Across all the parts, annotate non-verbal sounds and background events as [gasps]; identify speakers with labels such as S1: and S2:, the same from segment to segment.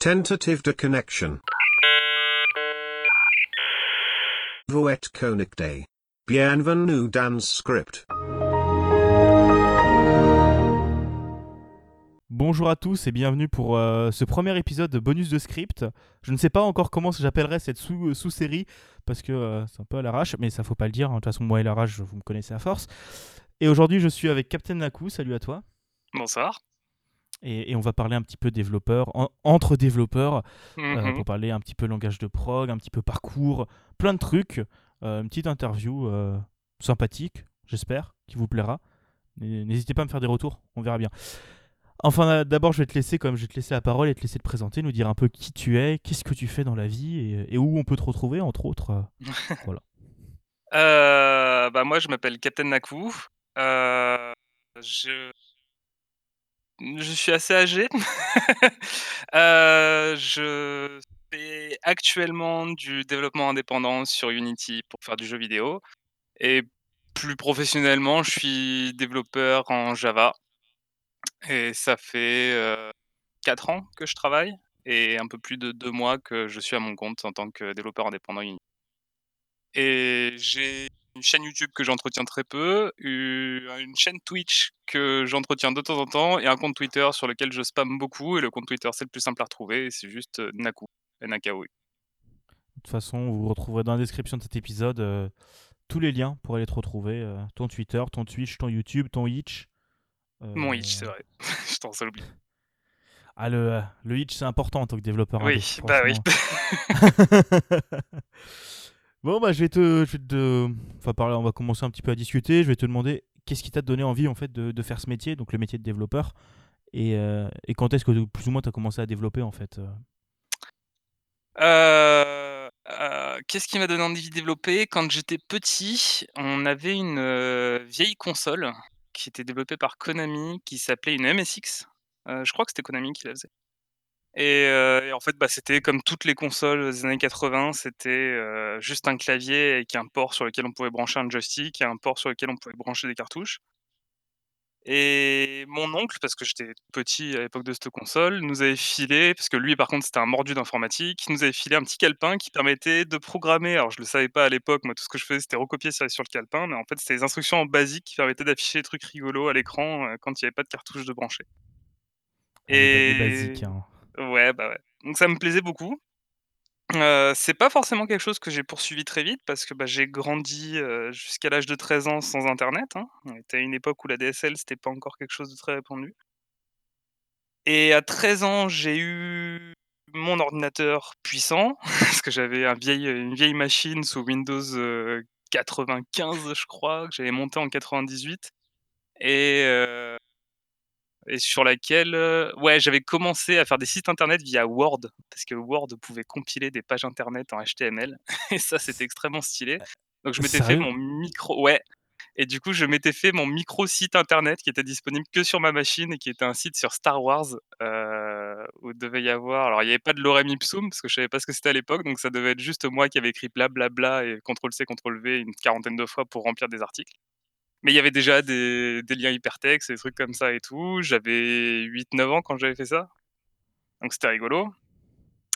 S1: Tentative de connection. Vous êtes connecté. Bienvenue dans script.
S2: Bonjour à tous et bienvenue pour euh, ce premier épisode de bonus de script. Je ne sais pas encore comment j'appellerai cette sous- sous-série parce que euh, c'est un peu à l'arrache, mais ça faut pas le dire. hein. De toute façon, moi et l'arrache, vous me connaissez à force. Et aujourd'hui, je suis avec Captain Naku. Salut à toi.
S3: Bonsoir.
S2: Et, et on va parler un petit peu développeur, en- entre développeurs, euh,
S3: Mhm.
S2: pour parler un petit peu langage de prog, un petit peu parcours, plein de trucs. Euh, une petite interview euh, sympathique, j'espère, qui vous plaira. N'hésitez pas à me faire des retours, on verra bien. Enfin, d'abord, je vais te laisser, comme je vais te laisser la parole et te laisser te présenter, nous dire un peu qui tu es, qu'est-ce que tu fais dans la vie et, et où on peut te retrouver, entre autres. Euh, [laughs]
S3: bah moi, je m'appelle Captain Naku. Je... je suis assez âgé. [laughs] Euh, je fais actuellement du développement indépendant sur Unity pour faire du jeu vidéo. Et plus professionnellement, je suis développeur en Java. Et ça fait euh, 4 ans que je travaille et un peu plus de 2 mois que je suis à mon compte en tant que développeur indépendant Unity. Et j'ai une chaîne YouTube que j'entretiens très peu, une chaîne Twitch que j'entretiens de temps en temps, et un compte Twitter sur lequel je spam beaucoup. Et le compte Twitter, c'est le plus simple à retrouver, et c'est juste euh, Naku, N-A-K-O-U.
S2: De toute façon, vous retrouverez dans la description de cet épisode euh, tous les liens pour aller te retrouver. euh, ton Twitter, ton Twitch, ton YouTube, ton Itch. Euh,
S3: Mon Itch, c'est vrai. [laughs] je t'en oublié.
S2: Ah, le, le Itch, c'est important en tant que développeur.
S3: Oui,
S2: indé,
S3: bah oui. [laughs] [laughs]
S2: bon, bah, je vais te. Enfin, on va commencer un petit peu à discuter. Je vais te demander qu'est-ce qui t'a donné envie en fait de, faire ce métier, donc le métier de développeur? Et, euh, quand est-ce que plus ou moins tu as commencé à développer en fait euh?
S3: Euh, Qu'est-ce qui m'a donné envie de développer? Quand j'étais petit, on avait une vieille console qui était développée par Konami, qui s'appelait une MSX. Je crois que c'était Konami qui la faisait. Et, euh, et en fait, bah, c'était comme toutes les consoles des années 80, c'était euh, juste un clavier avec un port sur lequel on pouvait brancher un joystick et un port sur lequel on pouvait brancher des cartouches. Et mon oncle, parce que j'étais petit à l'époque de cette console, nous avait filé, parce que lui par contre c'était un mordu d'informatique, nous avait filé un petit calepin qui permettait de programmer. Alors je le savais pas à l'époque, moi tout ce que je faisais c'était recopier ça sur le calepin, mais en fait c'était des instructions en basique qui permettaient d'afficher des trucs rigolos à l'écran euh, quand il n'y avait pas de cartouche de brancher.
S2: Ah, les ba- les
S3: Et
S2: basiques. hein.
S3: Ouais, bah, ouais. Donc ça me plaisait beaucoup. Heu, c'est pas forcément quelque chose que j'ai poursuivi très vite parce que, bah, j'ai grandi, heu, jusqu'à l'âge de 13 ans sans internet, hein. On était à une époque où la DSL, c'était pas encore quelque chose de très répandu. Et à 13 ans, j'ai eu mon ordinateur puissant [laughs] parce que j'avais une vieille machine sous Windows, heu, 95 je crois, que j'avais monté en 98 et et sur laquelle, heu, ouais, j'avais commencé à faire des sites internet via Word, parce que Word pouvait compiler des pages internet en HTML [laughs] et ça, c'était extrêmement stylé. Donc je m'étais fait mon micro ouais et du coup, je m'étais fait mon micro site internet qui était disponible que sur ma machine et qui était un site sur Star Wars, heu, où il devait y avoir alors il y avait pas de lorem ipsum parce que je savais pas ce que c'était à l'époque, donc ça devait être juste moi qui avait écrit blablabla et contrôle C, contrôle V une quarantaine de fois pour remplir des articles. Mais il y avait déjà des liens hypertextes, des trucs comme ça et tout. J'avais 8-9 ans quand j'avais fait ça, donc c'était rigolo.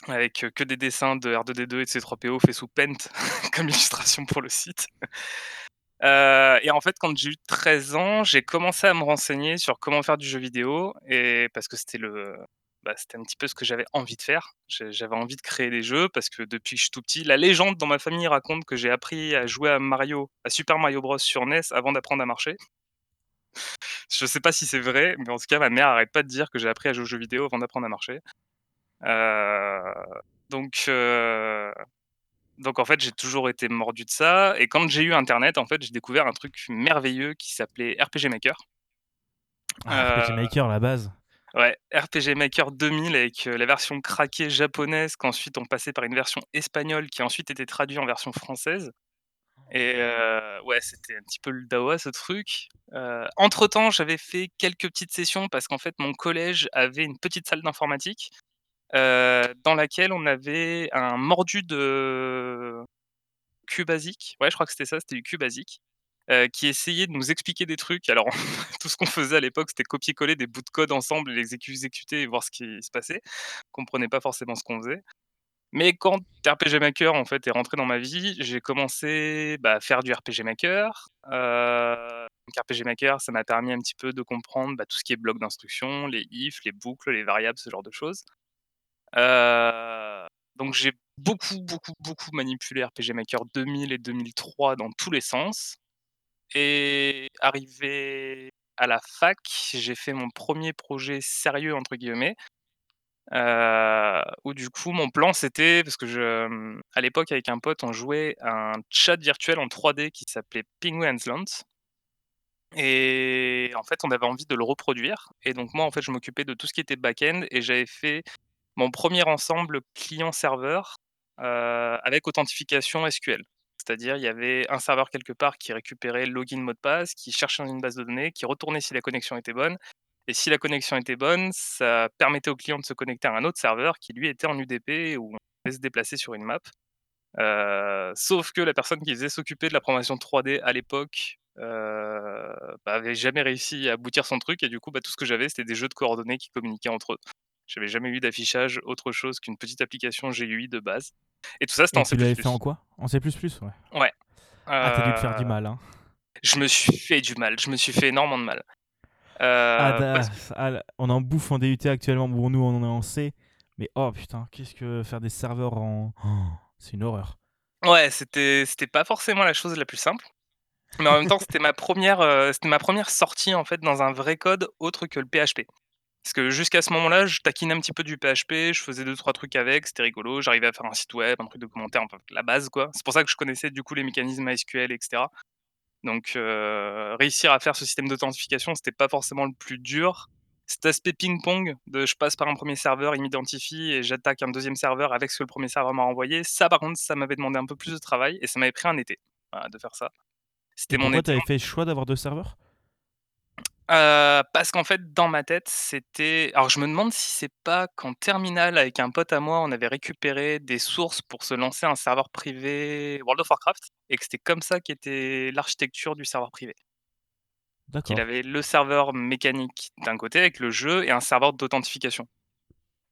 S3: Avec, heu, que des dessins de R2D2 et de C3PO faits sous Paint [laughs] comme illustration pour le site. Heu [laughs] et en fait, quand j'ai eu 13 ans, j'ai commencé à me renseigner sur comment faire du jeu vidéo et parce que c'était le bah, c'était un petit peu ce que j'avais envie de faire. J'avais envie de créer des jeux parce que depuis que je suis tout petit la légende dans ma famille raconte que j'ai appris à jouer à Mario, à Super Mario Bros sur NES avant d'apprendre à marcher. Je sais pas si c'est vrai, mais en tout cas, ma mère arrête pas de dire que j'ai appris à jouer aux jeux vidéo avant d'apprendre à marcher. Heu, donc heu, donc en fait, j'ai toujours été mordu de ça et quand j'ai eu internet, en fait, j'ai découvert un truc merveilleux qui s'appelait RPG Maker.
S2: Ah, RPG
S3: Heu,
S2: Maker, la base.
S3: Ouais, RPG Maker 2000 avec, la version craquée japonaise qu'ensuite on passait par une version espagnole qui a ensuite été traduite en version française et heu, ouais, c'était un petit peu le dawa ce truc. Entre temps, j'avais fait quelques petites sessions parce qu'en fait, mon collège avait une petite salle d'informatique, dans laquelle on avait un mordu de QBasic. Ouais, je crois que c'était ça, c'était du QBasic qui essayait de nous expliquer des trucs. Alors, [laughs] tout ce qu'on faisait à l'époque, c'était copier-coller des bouts de code ensemble, et les exécuter et voir ce qui se passait. On comprenait pas forcément ce qu'on faisait. Mais quand RPG Maker, en fait, est rentré dans ma vie, j'ai commencé, bah, à faire du RPG Maker. Donc RPG Maker, ça m'a permis un petit peu de comprendre, bah, tout ce qui est bloc d'instructions, les ifs, les boucles, les variables, ce genre de choses. Donc j'ai beaucoup, beaucoup, beaucoup manipulé RPG Maker 2000 et 2003 dans tous les sens et arrivé à la fac, j'ai fait mon premier projet «sérieux» entre guillemets, heu, où du coup mon plan c'était parce que mmh, à l'époque avec un pote, on jouait à un chat virtuel en 3D qui s'appelait Penguins Land et en fait, on avait envie de le reproduire et donc moi, en fait, je m'occupais de tout ce qui était back-end et j'avais fait mon premier ensemble client-serveur, heu, avec authentification SQL. C'est-à-dire, il y avait un serveur quelque part qui récupérait login, mot de passe, qui cherchait dans une base de données, qui retournait si la connexion était bonne et si la connexion était bonne, ça permettait au client de se connecter à un autre serveur qui lui était en UDP où on pouvait se déplacer sur une map. Heu, sauf que la personne qui faisait s'occuper de la programmation 3D à l'époque, heu, bah, avait jamais réussi à aboutir son truc et du coup, bah, tout ce que j'avais, c'était des jeux de coordonnées qui communiquaient entre eux. J'avais jamais eu d'affichage autre chose qu'une petite application GUI de base et tout ça, c'était en C++.
S2: tu l'avais fait en quoi? En C++, ouais.
S3: Ouais.
S2: Ah, t'as dû te faire du
S3: Heu,
S2: mal, hein.
S3: je me suis fait du mal, je me suis fait énormément de mal.
S2: Ah,
S3: parce
S2: ah, là, on en bouffe en DUT actuellement. Bon, nous, on en est en C. Mais oh putain, qu'est-ce que faire des serveurs en. [gasps] Oh, c'est une horreur.
S3: ouais, c'était c'était pas forcément la chose la plus simple, mais en même temps, c'était ma première, re c'était ma 1re sortie, en fait, dans un vrai code autre que le PHP. Parce que jusqu'à ce moment-là, je taquinais un petit peu du PHP, je faisais 2-3 trucs avec, c'était rigolo, j'arrivais à faire un site web, un truc de commentaire, enfin la base quoi. C'est pour ça que je connaissais du coup les mécanismes MySQL et cetera. Donc réussir à faire ce système d'authentification, c'était pas forcément le plus dur. Cet aspect ping-pong de je passe par un 1er serveur, il m'identifie et j'attaque un 2e serveur avec ce que le 1er serveur m'a renvoyé, ça par contre, ça m'avait demandé un peu plus de travail et ça m'avait pris un été, voilà, de faire ça. C'était mon
S2: pourquoi
S3: été
S2: t'avais fait le choix d'avoir deux serveurs?
S3: Heu, parce qu'en fait, dans ma tête, c'était alors je me demande si c'est pas qu'en terminale, avec un pote à moi, on avait récupéré des sources pour se lancer un serveur privé World of Warcraft et que c'était comme ça qu'était l'architecture du serveur privé. Qu'il
S2: D'accord.
S3: avait le serveur mécanique d'un côté avec le jeu et un serveur d'authentification.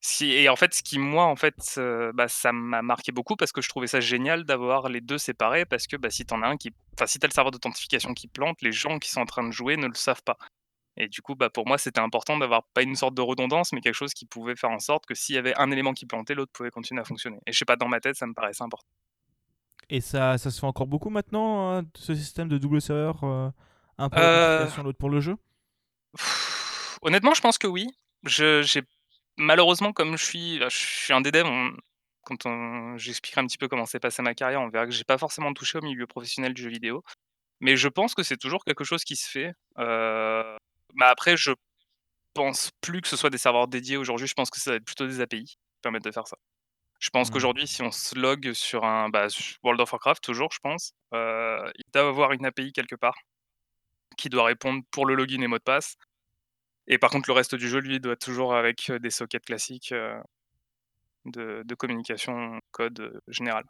S3: Si et en fait, ce qui moi, en fait, heu, bah, ça m'a marqué beaucoup parce que je trouvais ça génial d'avoir les 2 séparés parce que, bah, si tu en as un qui enfin, si tu as le serveur d'authentification qui plante, les gens qui sont en train de jouer ne le savent pas et du coup, bah, pour moi, c'était important d'avoir pas une sorte de redondance, mais quelque chose qui pouvait faire en sorte que s'il y avait un élément qui plantait, l'autre pouvait continuer à fonctionner et je sais pas, dans ma tête, ça me paraissait important.
S2: Et ça, ça se fait encore beaucoup maintenant, euh, ce système de double serveur euh, Un pour l'authentification, l'autre pour le jeu?
S3: Honnêtement, je pense que oui. Je malheureusement, comme je suis je suis un des devs, on quand on j'expliquerai un petit peu comment s'est passée ma carrière, on verra que j'ai pas forcément touché au milieu professionnel du jeu vidéo. Mais je pense que c'est toujours quelque chose qui se fait. Heu, mais après, je pense plus que ce soit des serveurs dédiés aujourd'hui, je pense que ça va être plutôt des API qui permettent de faire ça. Je pense
S2: Hmm.
S3: qu'aujourd'hui, si on se log sur un bah, World of Warcraft toujours, je pense, heu, il doit avoir une API quelque part qui doit répondre pour le login et mot de passe et par contre le reste du jeu, lui, doit toujours avec, heu, des sockets classiques, heu, de de communication code, général.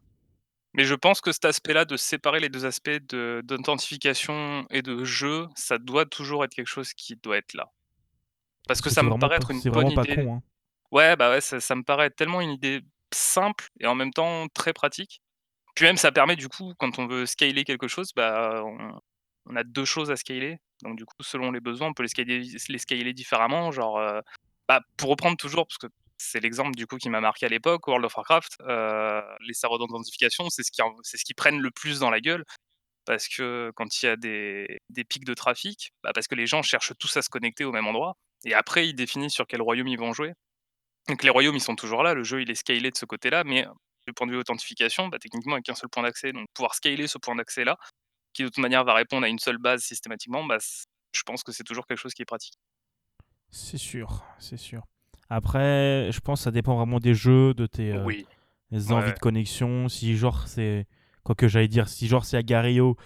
S3: Mais je pense que cet aspect-là, de séparer les 2 aspects de d'authentification et de jeu, ça doit toujours être quelque chose qui doit être là. Parce que ça
S2: c'est
S3: me
S2: vraiment
S3: paraît
S2: pas,
S3: être une
S2: c'est
S3: bonne
S2: vraiment pas
S3: idée.
S2: con. Hein.
S3: Ouais, bah, ouais, ça ça me paraît tellement une idée simple et en même temps très pratique. Puis même ça permet du coup, quand on veut scaler quelque chose, bah, on on a 2 choses à scaler. Donc du coup, selon les besoins, on peut les scaler les scaler différemment. Genre, heu, bah, pour reprendre toujours, parce que c'est l'exemple du coup qui m'a marqué à l'époque, World of Warcraft, heu, les serveurs d'authentification, c'est ce qui c'est ce qui prennent le plus dans la gueule. Parce que quand il y a des des pics de trafic, bah, parce que les gens cherchent tous à se connecter au même endroit et après ils définissent sur quel royaume ils vont jouer. Donc les royaumes, ils sont toujours là, le jeu, il est scalé de ce côté-là, mais du point de vue authentification, bah, techniquement, avec un seul point d'accès, donc pouvoir scaler ce point d'accès-là, qui de toute manière va répondre à une seule base systématiquement, bah, je pense que c'est toujours quelque chose qui est pratique.
S2: C'est sûr, c'est sûr. Après, je pense que ça dépend vraiment des jeux, de tes euh,
S3: Oui,
S2: envies
S3: ouais.
S2: de connexion. Si genre c'est. Quoi que j'allais dire, si genre c'est Agario,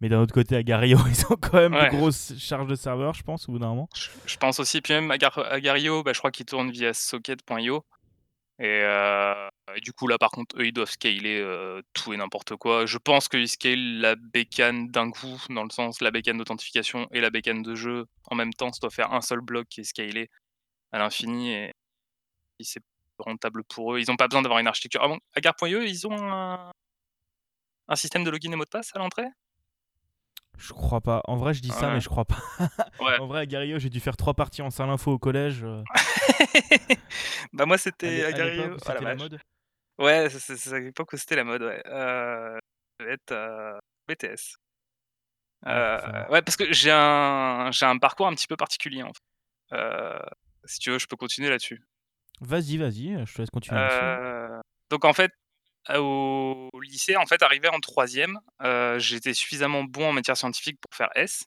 S2: mais d'un autre côté, Agario, [laughs] ils ont quand même de
S3: Ouais,
S2: grosses charges de serveur, je pense, au bout d'un moment.
S3: je je pense aussi, puis même Agar Agario, bah, je crois qu'il tourne via socket.io, Et, heu, et du coup, là, par contre, eux, ils doivent scaler, heu, tout et n'importe quoi. Je pense qu'ils scalent la bécane d'un coup, dans le sens la bécane d'authentification et la bécane de jeu en même temps. Ça doit faire un seul bloc qui est scalé à l'infini et et c'est rentable pour eux. Ils ont pas besoin d'avoir une architecture ah bon, Agar.io, ils ont un un système de login et mot de passe à l'entrée?
S2: Je crois pas. En vrai, je dis ça, mais je crois pas.
S3: Ouais. [laughs]
S2: En vrai, à Gario, j'ai dû faire 3 parties en salle info au collège, heu, [laughs]
S3: Bah, moi, c'était Agar.io. la
S2: c'était la
S3: vache.
S2: mode.
S3: Ouais, c'est à l'époque où c'était la mode, ouais. Heu, ça devait être, heu, BTS.
S2: Forcément.
S3: ouais, parce que j'ai un j'ai un parcours un petit peu particulier, en fait. Si tu veux, je peux continuer là-dessus.
S2: Vas-y, vas-y, heu, je te laisse continuer.
S3: Heu, donc en fait, à au lycée, en fait, arrivé en 3e, heu, j'étais suffisamment bon en matière scientifique pour faire S.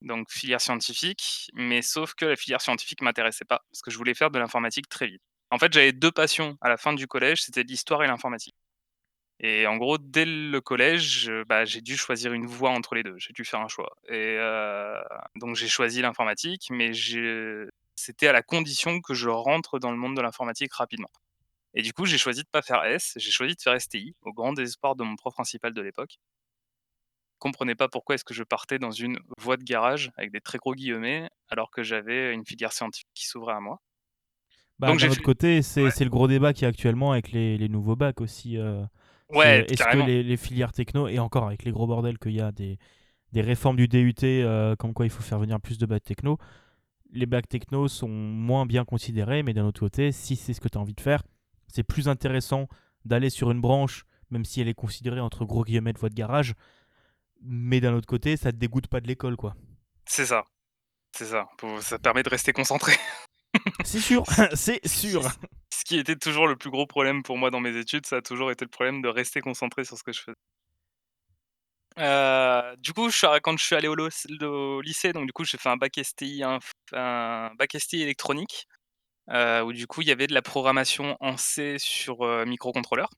S3: Donc filière scientifique, mais sauf que la filière scientifique m'intéressait pas, parce que je voulais faire de l'informatique très vite. En fait, j'avais 2 passions à la fin du collège, c'était l'histoire et l'informatique. Et en gros, dès le collège, bah, j'ai dû choisir une voie entre les 2. J'ai dû faire un choix et donc j'ai choisi l'informatique, mais je c'était à la condition que je rentre dans le monde de l'informatique rapidement. Et du coup, j'ai choisi de pas faire S, j'ai choisi de faire STI, au grand désespoir de mon prof principal de l'époque. Comprenait pas pourquoi est-ce que je partais dans une voie de garage avec des très gros guillemets, alors que j'avais une filière scientifique qui s'ouvrait à moi.
S2: Bah,
S3: Donc
S2: d'un autre
S3: fait
S2: côté, c'est
S3: ouais.
S2: c'est le gros débat qu'il y a actuellement avec les les nouveaux bacs aussi, c'est,
S3: Ouais,
S2: est-ce que les les filières techno et encore avec les gros bordels qu'il y a des des réformes du DUT, heu, comme quoi il faut faire venir plus de bacs techno. Les bacs techno sont moins bien considérés, mais d'un autre côté, si c'est ce que tu as envie de faire, c'est plus intéressant d'aller sur une branche, même si elle est considérée entre gros guillemets de voie de garage, mais d'un autre côté, ça te dégoûte pas de l'école, quoi.
S3: C'est ça, c'est ça. Ça permet de rester concentré. [laughs]
S2: C'est sûr, [laughs]
S3: Ce
S2: c'est sûr.
S3: ce qui était toujours le plus gros problème pour moi dans mes études, ça a toujours été le problème de rester concentré sur ce que je faisais. Heu, du coup, je suis quand je suis allé au lycée, donc du coup, j'ai fait un bac STI un bac STI électronique, heu, où du coup, il y avait de la programmation en C sur, heu, microcontrôleur.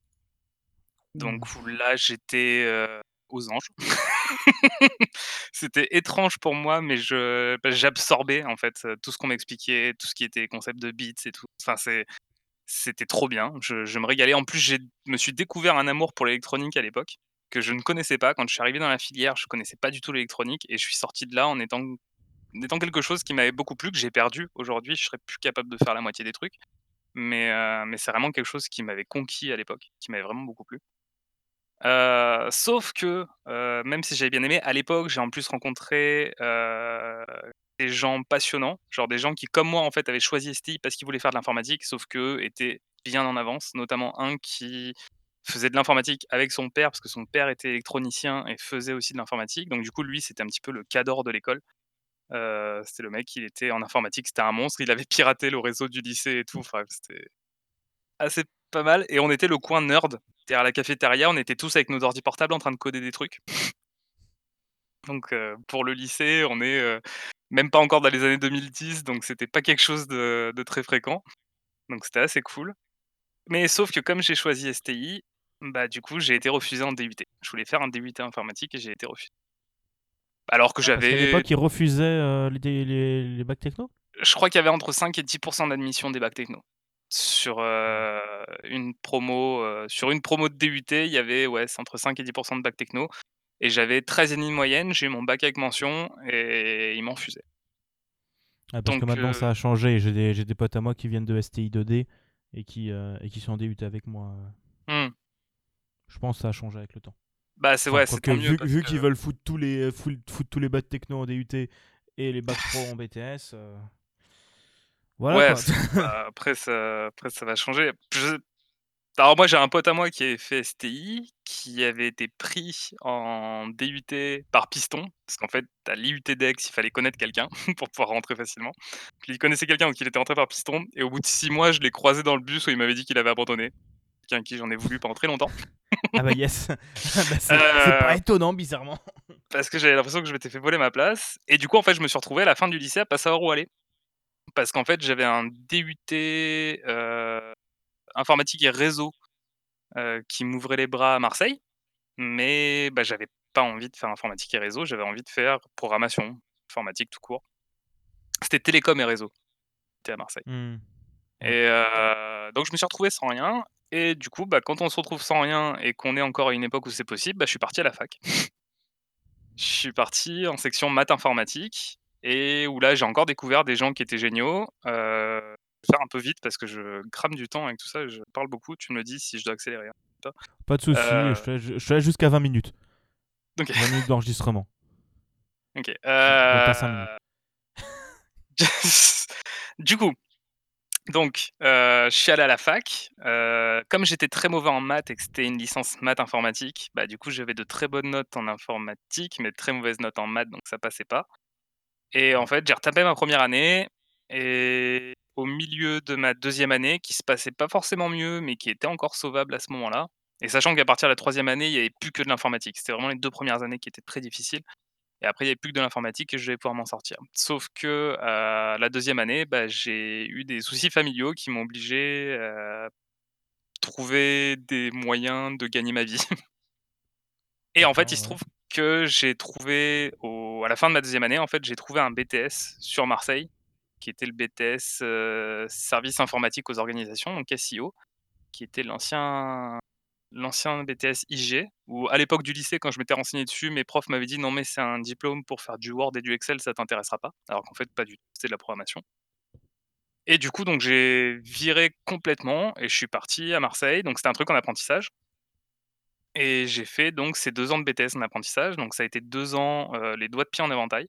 S3: Donc où là, j'étais, heu, aux anges. [laughs] C'était étrange pour moi, mais je bah, j'absorbais en fait, heu, tout ce qu'on m'expliquait, tout ce qui était concept de bits et tout. Enfin, c'est c'était trop bien. Je je me régalais. En plus, j'ai me suis découvert un amour pour l'électronique à l'époque, que je ne connaissais pas. Quand je suis arrivé dans la filière, je connaissais pas du tout l'électronique et je suis sorti de là en étant quelque chose qui m'avait beaucoup plu, que j'ai perdu. Aujourd'hui, je serais plus capable de faire la moitié des trucs, mais heu, mais c'est vraiment quelque chose qui m'avait conquis à l'époque, qui m'avait vraiment beaucoup plu. Heu, sauf que, heu, même si j'avais bien aimé, à l'époque, j'ai en plus rencontré, des gens passionnants, genre des gens qui, comme moi, en fait, avaient choisi STI parce qu'ils voulaient faire de l'informatique, sauf qu'eux étaient bien en avance, notamment un qui faisait de l'informatique avec son père, parce que son père était électronicien et faisait aussi de l'informatique. Donc du coup, lui, c'était un petit peu le cador de l'école. Heu, c'était le mec, il était en informatique, c'était un monstre, il avait [laughs] piraté le réseau du lycée et tout, enfin, c'était assez pas mal et on était le coin nerd. À la cafétéria, on était tous avec nos ordi portables en train de coder des trucs. [laughs] Donc heu, pour le lycée, on est, heu, même pas encore dans les années 2010, donc c'était pas quelque chose de de très fréquent. Donc c'était assez cool. Mais sauf que comme j'ai choisi STI, bah, du coup, j'ai été refusé en DUT. Je voulais faire un DUT informatique et j'ai été refusé. Alors que
S2: Ah,
S3: j'avais
S2: l'époque, ils refusaient, heu, les les les bacs techno?
S3: je crois qu'il y avait entre 5 et 10% d'admission des bacs techno. Sur, heu, une promo, heu, sur une promo de DUT, il y avait, ouais, entre 5 et 10% de bac techno et j'avais 13,5 de moyenne, j'ai eu mon bac avec mention et ils m'ont refusé.
S2: Ah, parce que maintenant, ça a changé. J'ai des j'ai des potes à moi qui viennent de STI 2D et qui, heu, et qui sont en DUT avec moi, heu.
S3: mmh,
S2: Je pense que ça a changé avec le temps.
S3: bah, c'est
S2: Enfin,
S3: c'est tant mieux
S2: vu qu'ils veulent foutre tous les foul foutre tous les bacs techno en DUT et les bacs pro en BTS, voilà,
S3: ouais, [laughs] après ça après ça va changer. Je alors moi, j'ai un pote à moi qui avait fait STI, qui avait été pris en DUT par piston, parce qu'en fait, à l'IUT d'Aix, il fallait connaître quelqu'un [laughs] pour pouvoir rentrer facilement. Il connaissait quelqu'un, donc il était rentré par piston et au bout de 6 mois, je l'ai croisé dans le bus où il m'avait dit qu'il avait abandonné. Quelqu'un à qui j'en ai voulu pendant très longtemps.
S2: Ah bah, yes. [laughs] Ah bah, [laughs] c'est c'est pas
S3: Heu,
S2: étonnant, bizarrement.
S3: parce que j'avais l'impression que je m'étais fait voler ma place et du coup, en fait, je me suis retrouvé à la fin du lycée à pas savoir où aller. Parce qu'en fait, j'avais un DUT, heu, informatique et réseau, heu, qui m'ouvrait les bras à Marseille, mais bah, j'avais pas envie de faire informatique et réseau, j'avais envie de faire programmation, informatique tout court. C'était télécom et réseau, c'était à Marseille
S2: Mmh. Ouais.
S3: et heu, donc je me suis retrouvé sans rien et du coup, bah, quand on se retrouve sans rien et qu'on est encore à une époque où c'est possible, bah, je suis parti à la fac. [laughs] Je suis parti en section maths informatique et où là, j'ai encore découvert des gens qui étaient géniaux. Vais faire un peu vite parce que je crame du temps avec tout ça, je parle beaucoup. Tu me le dis si je dois accélérer, hein.
S2: Pas de souci,
S3: Euh.
S2: je te laisse- jusqu'à 20 minutes.
S3: OK.
S2: 20 minutes d'enregistrement. [laughs]
S3: OK. Heu, [laughs] du coup, donc heu, je suis allé à la fac, heu, comme j'étais très mauvais en maths et que c'était une licence maths informatique, bah, du coup, j'avais de très bonnes notes en informatique, mais de très mauvaises notes en maths, donc ça passait pas et en fait, j'ai retapé ma première année et au milieu de ma deuxième année, qui se passait pas forcément mieux, mais qui était encore sauvable à ce moment-là. Et sachant qu'à partir de la troisième année, il y avait plus que de l'informatique. C'était vraiment les 2 premières années qui étaient très difficiles. Et après il y avait plus que de l'informatique et je vais pouvoir m'en sortir. Sauf que, la deuxième année, bah, j'ai eu des soucis familiaux qui m'ont obligé, à trouver des moyens de gagner ma vie. [laughs] Et en fait, il se trouve que j'ai trouvé au à la fin de ma deuxième année, en fait, j'ai trouvé un BTS sur Marseille, qui était le BTS, heu, service informatique aux organisations, donc SIO, qui était l'ancien l'ancien BTS IG, où à l'époque du lycée, quand je m'étais renseigné dessus, mes profs m'avaient dit: «Non, mais c'est un diplôme pour faire du Word et du Excel, ça t'intéressera pas». Alors qu'en fait, pas du tout, c'était de la programmation. Et du coup, donc j'ai viré complètement et je suis parti à Marseille, donc c'était un truc en apprentissage. Et j'ai fait donc ces 2 ans de BTS en apprentissage, donc ça a été 2 ans, heu, les doigts de pied en éventail,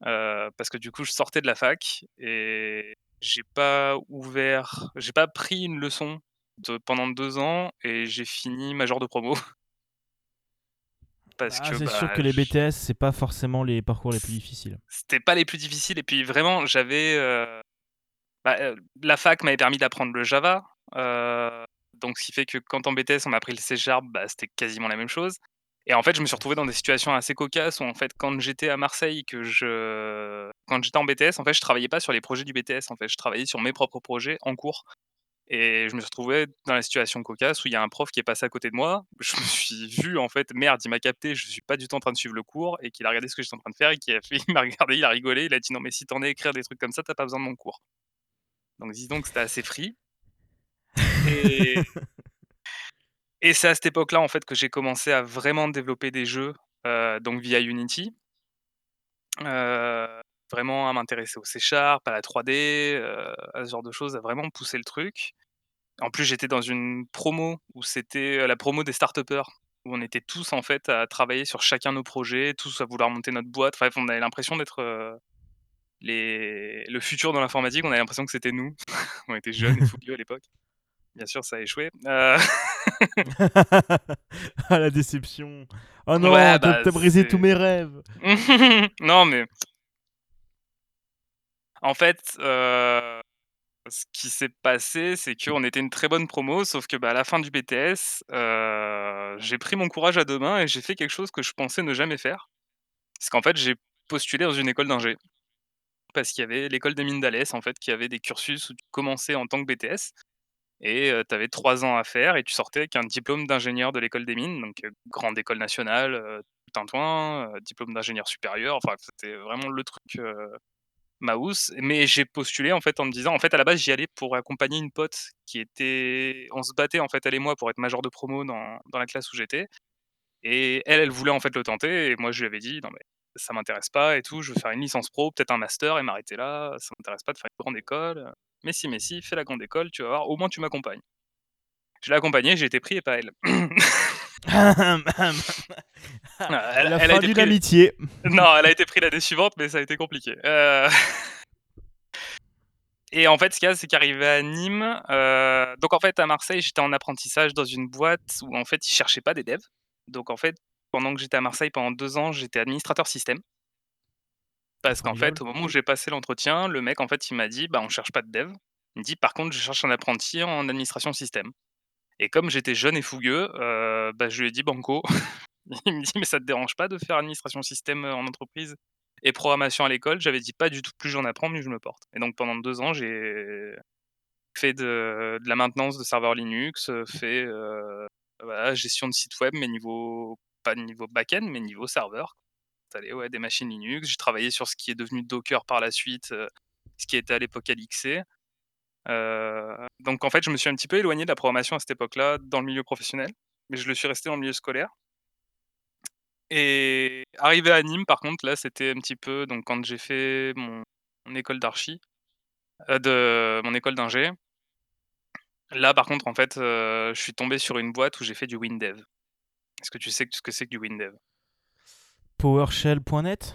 S3: parce que du coup, je sortais de la fac et j'ai pas ouvert j'ai pas pris une leçon de pendant 2 ans et j'ai fini major de promo. [laughs] Parce
S2: Ah,
S3: que,
S2: c'est sûr
S3: bah,
S2: que les BTS, c'est pas forcément les parcours les plus difficiles.
S3: c'était pas les plus difficiles et puis vraiment j'avais, heu, bah, heu, la fac m'avait permis d'apprendre le Java, donc ce qui fait que quand en BTS on m'a appris le C bah, c'était quasiment la même chose et en fait, je me suis retrouvé dans des situations assez cocasses où en fait, quand j'étais à Marseille, que je quand j'étais en BTS, en fait, je travaillais pas sur les projets du BTS, en fait, je travaillais sur mes propres projets en cours et je me suis retrouvé dans la situation cocasse où il y a un prof qui est passé à côté de moi. [laughs] Je me suis vu en fait, merde, il m'a capté, je suis pas du tout en train de suivre le cours et qu'il a regardé ce que j'étais en train de faire et qu'il [laughs] m'a regardé, il a rigolé, il a dit: «Non mais si tu en es à écrire des trucs comme ça, tu as pas besoin de mon cours». Donc dis donc c'était assez free et [laughs] et c'est à cette époque-là, en fait, que j'ai commencé à vraiment développer des jeux, heu, donc via Unity. Heu, vraiment à m'intéresser au C Sharp, à la 3D, heu, à ce genre de choses, à vraiment pousser le truc. En plus, j'étais dans une promo où c'était, la promo des start-upers, où on était tous, en fait, à travailler sur chacun nos projets, tous à vouloir monter notre boîte. Enfin, on avait l'impression d'être, les le futur dans l'informatique, on avait l'impression que c'était nous. [laughs] On était jeunes et fougueux à l'époque. Bien sûr, ça a échoué. Heu, [laughs] [laughs]
S2: ah, la déception. Oh non,
S3: Ouais,
S2: t'as
S3: bah,
S2: t'as brisé tous mes rêves. [laughs]
S3: non, mais en fait, heu, ce qui s'est passé, c'est qu'on était une très bonne promo, sauf que, bah, à la fin du BTS, heu, j'ai pris mon courage à 2 mains et j'ai fait quelque chose que je pensais ne jamais faire. C'est qu'en fait, j'ai postulé dans une école d'ingé. Parce qu'il y avait l'école des mines d'Alès, en fait, qui avait des cursus où tu commençais en tant que BTS et tu avais 3 ans à faire et tu sortais avec un diplôme d'ingénieur de l'école des mines, donc grande école nationale, tintouin, diplôme d'ingénieur supérieur, enfin, c'était vraiment le truc, Maousse. Mais j'ai postulé, en fait, en me disant en fait, à la base, j'y allais pour accompagner une pote qui était on se battait, en fait, elle et moi, pour être major de promo dans dans la classe où j'étais et elle, elle voulait, en fait, le tenter et moi, je lui avais dit: «Non, mais ça m'intéresse pas et tout, je veux faire une licence pro, peut-être un master et m'arrêter là, ça m'intéresse pas de faire une grande école, Mais si, mais si, fais la grande école, tu vas voir, au moins tu m'accompagnes». Je l'ai accompagnée, j'ai été pris et pas elle. [laughs] Ah, elle
S2: la
S3: elle a
S2: fin
S3: été pris
S2: amitié. [laughs]
S3: non, elle a été pris l'année suivante, mais ça a été compliqué. Heu et en fait, ce qu'il y a, c'est qu'arrivé à Nîmes, heu donc en fait, à Marseille, j'étais en apprentissage dans une boîte où en fait, ils cherchaient pas des devs. Donc en fait, pendant que j'étais à Marseille pendant 2 ans, j'étais administrateur système. Parce qu'en fait, au moment où j'ai passé l'entretien, le mec, en fait, il m'a dit: «Bah, on cherche pas de dev». Il me dit: «Par contre, je cherche un apprenti en administration système» et comme j'étais jeune et fougueux, heu, bah, je lui ai dit: «Banco». [laughs] Il me dit: «Mais ça te dérange pas de faire administration système, heu, en entreprise et programmation à l'école?» J'avais dit: «Pas du tout, plus j'en apprends, mieux je me porte» et donc pendant 2 ans, j'ai fait de de la maintenance de serveurs Linux, heu, fait, voilà, gestion de site web, mais niveau pas niveau back-end, mais niveau serveur. Installer, ouais, des machines Linux. J'ai travaillé sur ce qui est devenu Docker par la suite, heu, ce qui était à l'époque Elixir Heu, donc en fait, je me suis un petit peu éloigné de la programmation à cette époque-là, dans le milieu professionnel, mais je le suis resté dans le milieu scolaire. Et arrivé à Nîmes, par contre, là, c'était un petit peu donc quand j'ai fait mon école d'archi, heu, de mon école d'ingé là, par contre, en fait, je suis tombé sur une boîte où j'ai fait du WinDev. Est-ce que tu sais ce que c'est que du WinDev?
S2: PowerShell.net?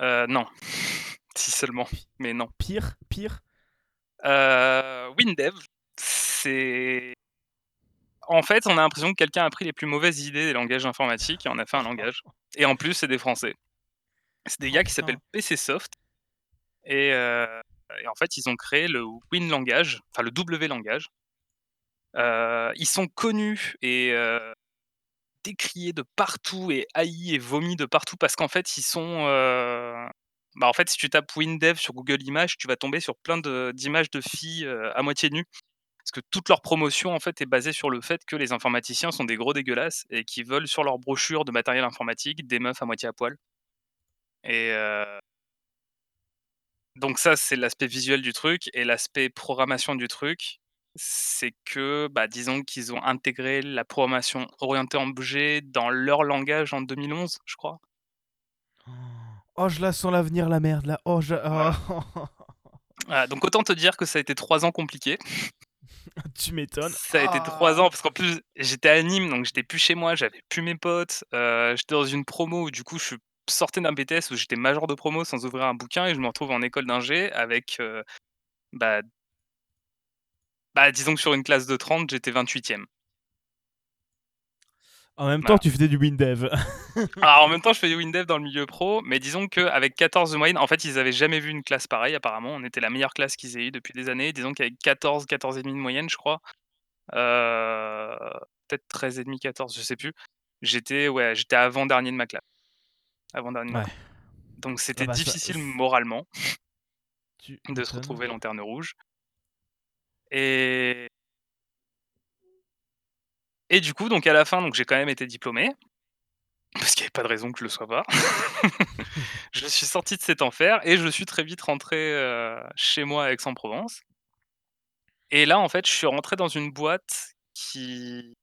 S3: Heu, non. [laughs] Si seulement, mais non.
S2: Pire? Pire?
S3: Heu, WinDev, c'est en fait, on a l'impression que quelqu'un a pris les plus mauvaises idées des langages informatiques et en a fait un langage et en plus, c'est des Français. C'est des
S2: Oh
S3: gars qui s'appellent. PCsoft et heu et en fait, ils ont créé le WinLangage, enfin le W langage. Ils sont connus et décriés de partout et haïs et vomis de partout parce qu'en fait, ils sont, heu, bah, en fait, si tu tapes WinDev sur Google Images, tu vas tomber sur plein d'images de filles, heu, à moitié nues. Parce que toute leur promotion, en fait, est basée sur le fait que les informaticiens sont des gros dégueulasses et qui veulent sur leur brochure de matériel informatique des meufs à moitié à poil et heu donc ça, c'est l'aspect visuel du truc et l'aspect programmation du truc, c'est que, bah, disons qu'ils ont intégré la programmation orientée objet dans leur langage en 2011, je crois.
S2: Oh, je la sens l'avenir, la merde, là. Oh, je...
S3: Voilà.
S2: oh. [laughs]
S3: Voilà, donc autant te dire que ça a été 3 ans compliqués. [laughs]
S2: tu m'étonnes.
S3: Ça a été 3
S2: Ah.
S3: ans parce qu'en plus, j'étais à Nîmes, donc j'étais plus chez moi, j'avais plus mes potes, heu, j'étais dans une promo où du coup, je sortais d'un BTS où j'étais major de promo sans ouvrir un bouquin et je me retrouve en école d'ingé avec, heu, bah bah, disons que sur une classe de 30, j'étais 28e.
S2: En même temps, tu faisais du WinDev.
S3: Alors [laughs] en même temps, je fais du WinDev dans le milieu pro, mais disons qu'avec 14 de moyenne, en fait, ils avaient jamais vu une classe pareille apparemment. On était la meilleure classe qu'ils aient eue depuis des années. Disons qu'avec 14, 14 et demi de moyenne, je crois, heu, peut-être 13 et demi, 14, je sais plus. J'étais, ouais, j'étais avant-dernier de ma classe. Avant-dernier
S2: Ouais.
S3: Donc
S2: Ah
S3: c'était
S2: bah ça,
S3: difficile moralement
S2: Tu
S3: de se retrouver lanterne rouge et du coup, donc à la fin, donc j'ai quand même été diplômé parce qu'il y avait pas de raison que je le sois pas. [laughs] Je suis sorti de cet enfer et je suis très vite rentré, heu, chez moi à Aix-en-Provence et là, en fait, je suis rentré dans une boîte qui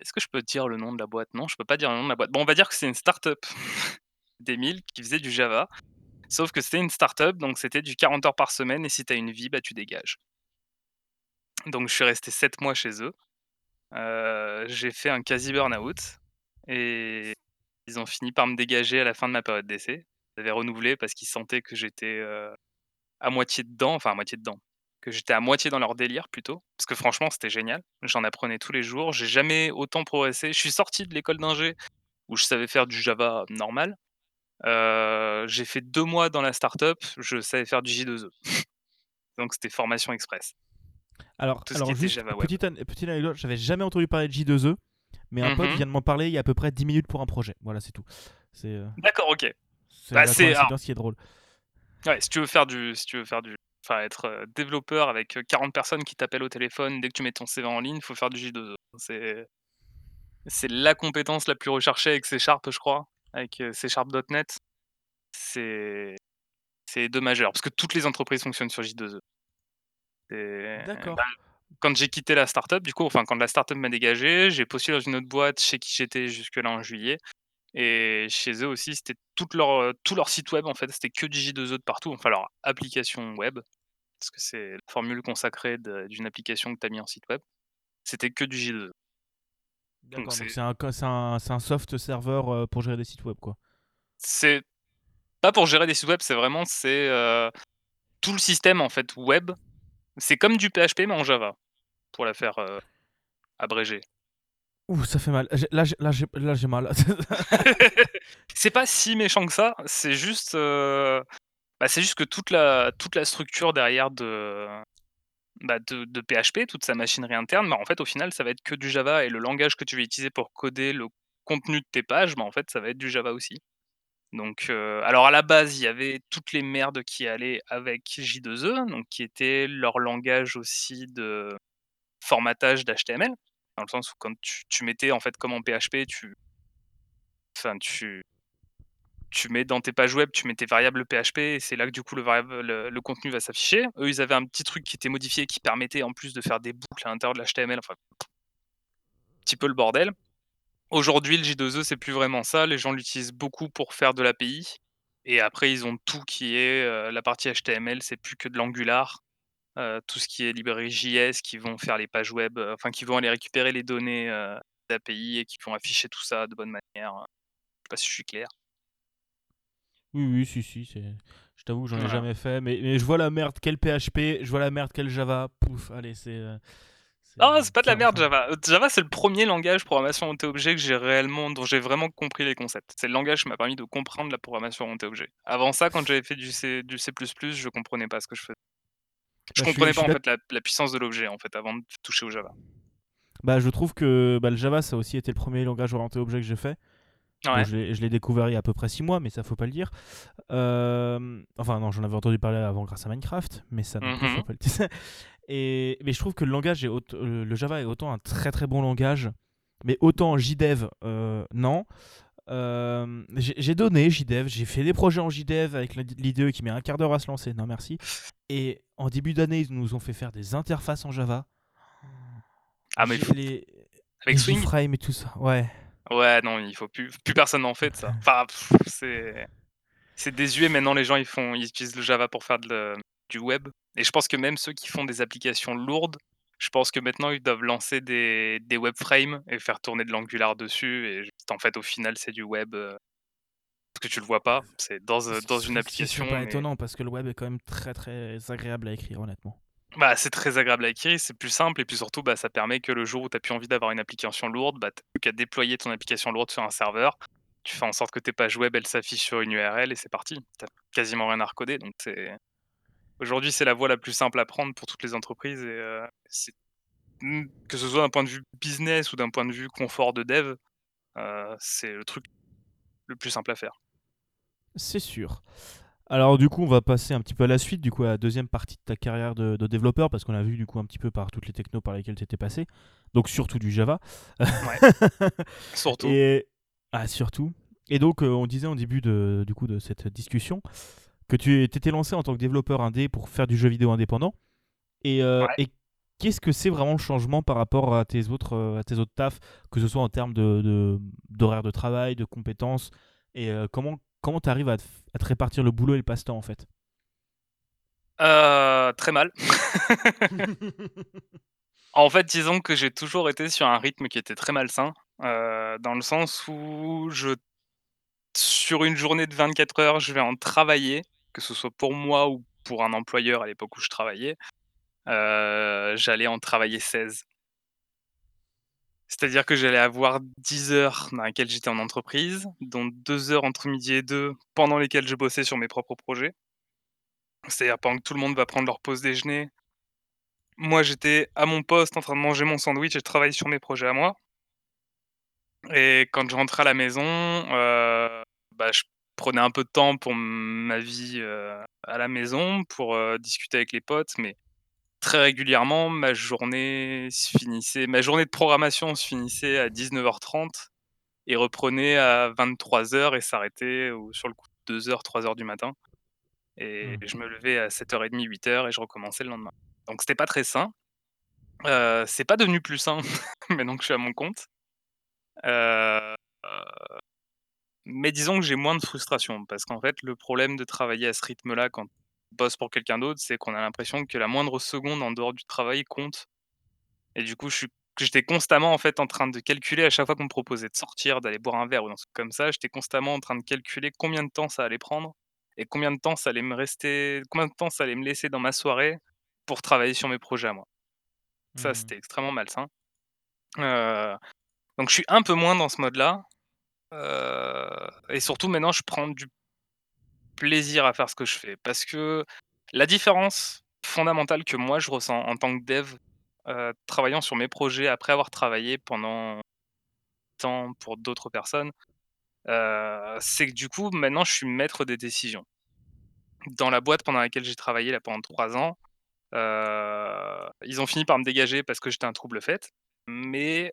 S3: est-ce que je peux dire le nom de la boîte? Non, je peux pas dire le nom de la boîte. Bon, on va dire que c'est une start-up [laughs] d'Émile qui faisait du Java, sauf que c'était une start-up, donc c'était du 40 heures par semaine et si tu as une vie, bah, tu dégages. Donc je suis resté 7 mois chez eux. Heu, j'ai fait un quasi burn-out et ils ont fini par me dégager à la fin de ma période d'essai. Ils avaient renouvelé parce qu'ils sentaient que j'étais, heu, à moitié dedans, enfin à moitié dedans, que j'étais à moitié dans leur délire plutôt, parce que franchement c'était génial. J'en apprenais tous les jours, j'ai jamais autant progressé. Je suis sorti de l'école d'ingé où je savais faire du Java normal. Heu, j'ai fait 2 mois dans la start-up, je savais faire du J2E. [laughs] Donc c'était formation express.
S2: Alors,
S3: Tout ce
S2: alors juste,
S3: Java
S2: petite, an- petite anecdote, j'avais jamais entendu parler de J2E, mais un pote
S3: Mmh
S2: vient de m'en parler il y a à peu près 10 minutes pour un projet. Voilà, c'est tout. C'est euh,
S3: D'accord, OK.
S2: c'est
S3: Bah, alors-
S2: coïncidence qui est drôle.
S3: Ouais, si tu veux faire du si tu veux faire du enfin être, heu, développeur avec, heu, 40 personnes qui t'appellent au téléphone dès que tu mets ton CV en ligne, il faut faire du J2E. C'est c'est la compétence la plus recherchée avec C# je crois, avec, C# .NET. C'est c'est 2 majeurs parce que toutes les entreprises fonctionnent sur J2E.
S2: D'accord.
S3: bah, quand j'ai quitté la start-up, du coup, enfin quand la start-up m'a dégagé, j'ai postulé dans une autre boîte chez qui j'étais jusque-là en juillet et chez eux aussi, c'était leur, heu, tout leur site web en fait, c'était que du J2E de partout, enfin leur application web. parce que c'est la formule consacrée d'une application que tu as mis en site web, c'était que du J2E.
S2: D'accord,
S3: c'est
S2: donc c'est un, soft serveur euh, pour gérer des sites web, quoi.
S3: c'est pas pour gérer des sites web, c'est vraiment c'est, heu, tout le système en fait web, c'est comme du PHP mais en Java, pour la faire, heu, abrégée.
S2: Ouh, ça fait mal. Là, j'ai- mal. [laughs] [laughs]
S3: C'est pas si méchant que ça, c'est juste, heu, bah, c'est juste que toute la toute la structure derrière de, bah, de de PHP, toute sa machinerie interne, bah, en fait, au final, ça va être que du Java et le langage que tu vas utiliser pour coder le contenu de tes pages, bah, en fait, ça va être du Java aussi. Donc, alors à la base, il y avait toutes les merdes qui allaient avec J2E, donc qui était leur langage aussi de formatage d'HTML. Dans le sens où quand tu mettais en fait comme en PHP, tu enfin tu tu mets dans tes pages web, tu mets tes variables PHP et c'est là que du coup le le contenu va s'afficher. Eux, ils avaient un petit truc qui était modifié qui permettait en plus de faire des boucles à l'intérieur de l'HTML, enfin petit peu le bordel. Aujourd'hui, le J2E, c'est plus vraiment ça. Les gens l'utilisent beaucoup pour faire de l'API et après ils ont tout qui est, heu, la partie HTML, c'est plus que de l'Angular, heu, tout ce qui est librairie JS qui vont faire les pages web, heu, enfin qui vont aller récupérer les données, d'API et qui vont afficher tout ça de bonne manière, heu. Je sais pas si je suis clair?
S2: Oui, oui, si, si, je t'avoue que j'en ai jamais fait, mais mais je vois la merde, quel PHP, je vois la merde, quel Java, pouf, allez, c'est, heu, c'est,
S3: Ah, pas de la merde Java. Java, c'est le 1er langage programmation orientée objet que j'ai réellement dont j'ai vraiment compris les concepts. C'est le langage qui m'a permis de comprendre la programmation orientée objet. Avant ça, quand j'avais fait du C du C++, je comprenais pas ce que je fais je
S2: bah, je suis je
S3: comprenais pas en fait la la puissance de l'objet, en fait, avant de toucher au Java.
S2: bah, je trouve que, bah, le Java, ça a aussi été le 1er langage orienté objet que j'ai fait.
S3: Ouais.
S2: je l'ai je l'ai découvert il y a à peu près 6 mois, mais ça, faut pas le dire. Hem, enfin non, j'en avais entendu parler avant grâce à Minecraft, mais ça non plus,
S3: Mmh
S2: faut pas le dire. Et mais je trouve que le langage est heu, le Java est autant un très, très bon langage, mais autant JDev, heu, non. Hem, j'ai donné JDev, j'ai fait des projets en JDev avec l'id l'IDE qui met 1/4 d'heure à se lancer, non merci. Et en début d'année, ils nous ont fait faire des interfaces en Java.
S3: Ah mais faut
S2: les
S3: avec
S2: les
S3: Swing?
S2: iframes et tout ça, ouais.
S3: Ouais, non, il faut plus plus personne n'en fait ça. Enfin, c'est c'est désuet maintenant les gens ils font ils utilisent le Java pour faire de du web et je pense que même ceux qui font des applications lourdes, je pense que maintenant ils doivent lancer des des webframes et faire tourner de l'Angular dessus et en fait au final c'est du web, heu, parce que tu le vois pas, c'est dans,
S2: Ce
S3: dans une application
S2: pas étonnant parce que le web est quand même très, très agréable à écrire honnêtement.
S3: Bah, c'est très agréable à écrire, c'est plus simple et puis surtout, bah, ça permet que le jour où tu as plus envie d'avoir une application lourde, bah, tu as plus qu'à déployer ton application lourde sur un serveur. Tu fais en sorte que tes pages web, elles s'affichent sur une URL et c'est parti. Tu as quasiment rien à recoder donc c'est aujourd'hui, c'est la voie la plus simple à prendre pour toutes les entreprises et mmh, que ce soit d'un point de vue business ou d'un point de vue confort de dev, heu, c'est le truc le plus simple à faire.
S2: C'est sûr. Alors du coup, on va passer un petit peu à la suite, du coup, à la 2e partie de ta carrière de de développeur parce qu'on a vu du coup un petit peu par toutes les technos par lesquelles tu étais passé, donc surtout du Java.
S3: Ouais. [laughs] Surtout.
S2: Et ah surtout et donc, heu, on disait en début de du coup de cette discussion que tu t'étais lancé en tant que développeur indé pour faire du jeu vidéo indépendant et
S3: Ouais.
S2: et qu'est-ce que c'est vraiment le changement par rapport à tes autres, heu, à tes autres tafs? Que ce soit en termes de de d'horaire de travail, de compétences et heu, comment comment tu arrives à te f à te répartir le boulot et le passe-temps, en fait?
S3: Très mal. [laughs] [laughs] En fait, disons que j'ai toujours été sur un rythme qui était très malsain, dans le sens où je sur une journée de 24 heures, je vais en travailler, que ce soit pour moi ou pour un employeur à l'époque où je travaillais, heu, j'allais en travailler 16. C'est-à-dire que j'allais avoir 10 heures dans lesquelles j'étais en entreprise, dont 2 heures entre 12:00 et 2 pendant lesquelles je bossais sur mes propres projets. C'est-à-dire pendant que tout le monde va prendre leur pause déjeuner moi j'étais à mon poste en train de manger mon sandwich et je travaille sur mes projets à moi et quand je rentrais à la maison, heu, bah, je prenais un peu de temps pour ma vie, heu, à la maison, pour, heu, discuter avec les potes, mais très régulièrement, ma journée se finissait ma journée de programmation se finissait à 19:30 et reprenait à 23:00 et s'arrêtait sur le coup de 2:00-3:00 du matin et
S2: Mmh.
S3: je me levais à 7:30-8:00 et je recommençais le lendemain. Donc c'était pas très sain. Heu, c'est pas devenu plus sain [laughs] maintenant que je suis à mon compte. Heu, mais disons que j'ai moins de frustration parce qu'en fait, le problème de travailler à ce rythme-là quand on bosse pour quelqu'un d'autre, c'est qu'on a l'impression que la moindre seconde en dehors du travail compte et du coup, je suis j'étais constamment, en fait, en train de calculer à chaque fois qu'on me proposait de sortir, d'aller boire un verre ou un truc comme ça, j'étais constamment en train de calculer combien de temps ça allait prendre et combien de temps ça allait me rester combien de temps ça allait me laisser dans ma soirée pour travailler sur mes projets à moi. Ça,
S2: Mmh.
S3: c'était extrêmement malsain. Heu, donc je suis un peu moins dans ce mode-là, et surtout maintenant je prends du plaisir à faire ce que je fais. Parce que la différence fondamentale que moi je ressens en tant que dev, heu, travaillant sur mes projets après avoir travaillé pendant temps pour d'autres personnes, heu, c'est que du coup maintenant je suis maître des décisions. Dans la boîte pendant laquelle j'ai travaillé là pendant 3 ans, ils ont fini par me dégager parce que j'étais un trouble-fête. Mais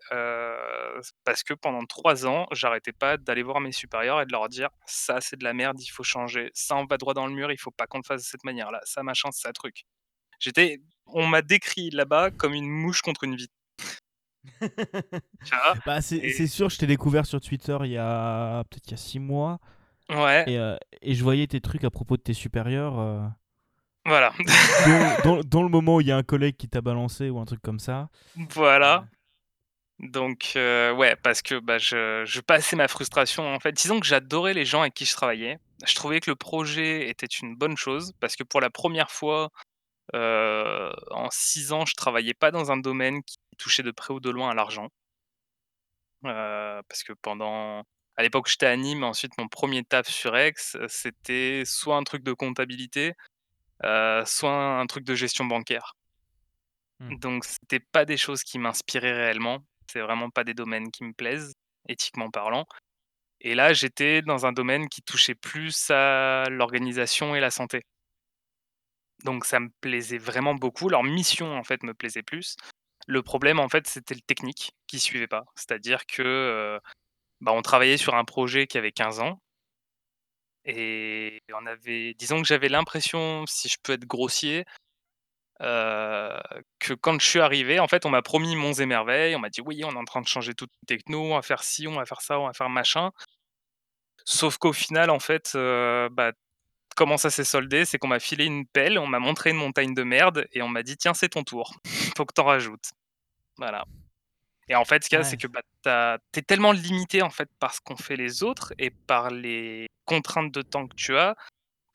S3: parce que pendant 3 ans, j'arrêtais pas d'aller voir mes supérieurs et de leur dire: «Ça, c'est de la merde, il faut changer. Ça, on va droit dans le mur, il faut pas qu'on le fasse de cette manière-là. Ça, machin, ça, truc». J'étais on m'a décrit là-bas comme une mouche contre une vitre. [laughs]
S2: Bah, c'est
S3: Et
S2: sûr, je t'ai découvert sur Twitter il y a peut-être il y a 6 mois
S3: ouais,
S2: et, euh, et je voyais tes trucs à propos de tes supérieurs. euh,
S3: voilà,
S2: dans, dans- dans le moment où il y a un collègue qui t'a balancé ou un truc comme ça.
S3: voilà. Donc heu, ouais, parce que, bah, je je passais ma frustration, en fait disons que j'adorais les gens avec qui je travaillais. Je trouvais que le projet était une bonne chose parce que pour la première fois, heu, en 6 ans, je travaillais pas dans un domaine qui touchait de près ou de loin à l'argent. Heu, parce que pendant à l'époque, j'étais à Nîmes, ensuite mon premier taf sur Aix, c'était soit un truc de comptabilité, heu, soit un truc de gestion bancaire.
S2: Mmh.
S3: Donc c'était pas des choses qui m'inspiraient réellement. C'est vraiment pas des domaines qui me plaisent, éthiquement parlant. Et là, j'étais dans un domaine qui touchait plus à l'organisation et la santé. Donc ça me plaisait vraiment beaucoup. Leur mission, en fait, me plaisait plus. Le problème, en fait, c'était le technique qui suivait pas. C'est-à-dire que, heu, bah, on travaillait sur un projet qui avait 15 ans et on avait disons que j'avais l'impression, si je peux être grossier, Heu, que quand je suis arrivé, en fait, on m'a promis monts et merveilles. On m'a dit: «Oui, on est en train de changer toute techno, on va faire ci, on va faire ça, on va faire machin». Sauf qu'au final, en fait, heu, bah, comment ça s'est soldé? C'est qu'on m'a filé une pelle, on m'a montré une montagne de merde et on m'a dit: «Tiens, c'est ton tour, [laughs] faut que tu en rajoutes». Voilà et en fait, ce qu'il y a, c'est que, bah, tu es tellement limité, en fait, par ce qu'ont fait les autres et par les contraintes de temps que tu as,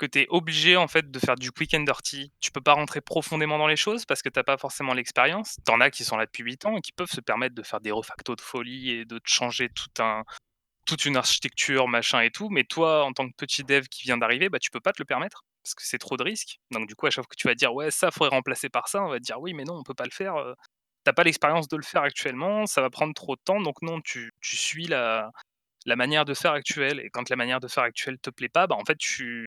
S3: que tu es obligé en fait de faire du quick and dirty. Tu peux pas rentrer profondément dans les choses parce que tu as pas forcément l'expérience. Tu en as qui sont là depuis 8 ans et qui peuvent se permettre de faire des refactos de folie et de changer tout un toute une architecture, machin et tout. Mais toi, en tant que petit dev qui vient d'arriver, bah, tu peux pas te le permettre parce que c'est trop de risques. Donc du coup, à chaque fois que tu vas dire: «Ouais, ça faudrait remplacer par ça», on va te dire: «Oui, mais non, on peut pas le faire, heu, tu pas l'expérience de le faire actuellement, ça va prendre trop de temps, donc non, tu tu suis la la manière de faire actuelle» et quand la manière de faire actuelle te plaît pas, bah, en fait, tu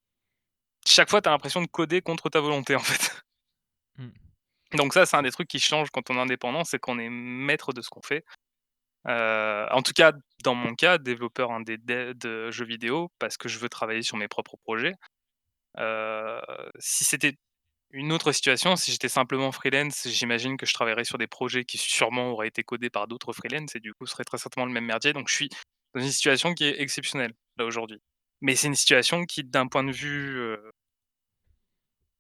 S3: chaque fois, tu as l'impression de coder contre ta volonté, en fait.
S2: Mmh.
S3: Donc ça, c'est un des trucs qui change quand on est indépendant, c'est qu'on est maître de ce qu'on fait. Heu, en tout cas, dans mon cas, développeur dé de jeux vidéo, parce que je veux travailler sur mes propres projets. Heu, si c'était une autre situation, si j'étais simplement freelance, j'imagine que je travaillerais sur des projets qui sûrement auraient été codés par d'autres freelance et du coup, ce serait très certainement le même merdier. Donc je suis dans une situation qui est exceptionnelle, là, aujourd'hui. Mais c'est une situation qui, d'un point de vue, heu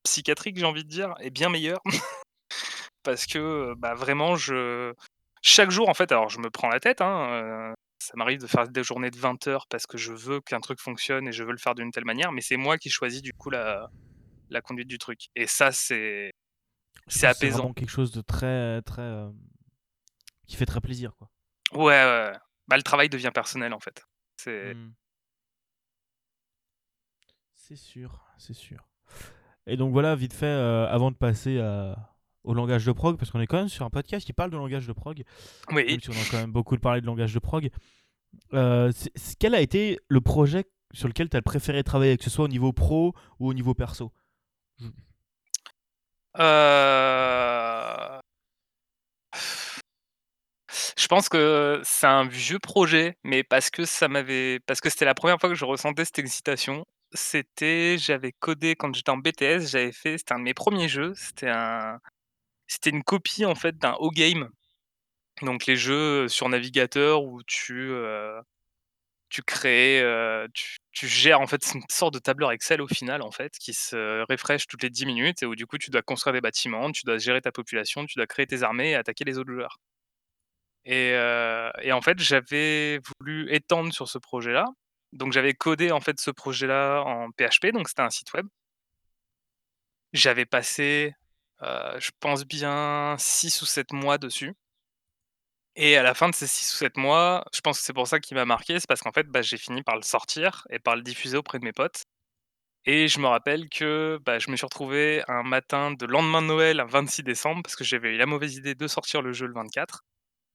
S3: psychiatrique, j'ai envie de dire, est bien meilleur [laughs] parce que, heu, bah, vraiment je chaque jour en fait alors je me prends la tête, hein, heu, ça m'arrive de faire des journées de 20 heures parce que je veux qu'un truc fonctionne et je veux le faire d'une telle manière, mais c'est moi qui choisis du coup la la conduite du truc et ça c'est c'est apaisant.
S2: quelque chose de très, très. euh, qui fait très plaisir, quoi.
S3: Ouais, ouais, ouais. Bah, le travail devient personnel en fait. C'est
S2: Mmh. C'est sûr, c'est sûr. Et donc voilà, vite fait, euh, avant de passer à- au langage de prog, parce qu'on est quand même sur un podcast qui parle de langage de prog,
S3: oui.
S2: même si on a quand même beaucoup parlé de langage de prog. euh, quel a été le projet sur lequel tu as préféré travailler, que ce soit au niveau pro ou au niveau perso?
S3: Je pense que c'est un vieux projet, mais parce que ça m'avait parce que c'était la première fois que je ressentais cette excitation. C'était j'avais codé quand j'étais en BTS, j'avais fait c'était un de mes premiers jeux, c'était un c'était une copie en fait d'un O-Game. Donc les jeux, sur navigateur où tu, heu, tu crées, heu, tu gères en fait, une sorte de tableur Excel au final en fait, qui se refresh toutes les 10 minutes et où du coup tu dois construire des bâtiments, tu dois gérer ta population, tu dois créer tes armées et attaquer les autres joueurs. Et et en fait, j'avais voulu étendre sur ce projet-là. Donc j'avais codé, en fait, ce projet-là en PHP, donc c'était un site web. J'avais passé, heu, je pense bien 6 ou 7 mois dessus. Et à la fin de ces 6 ou 7 mois, je pense que c'est pour ça qu'il m'a marqué, c'est parce qu'en fait, bah, j'ai fini par le sortir et par le diffuser auprès de mes potes. Et je me rappelle que, bah, je me suis retrouvé un matin de lendemain de Noël, un 26 décembre, parce que j'avais eu la mauvaise idée de sortir le jeu le 24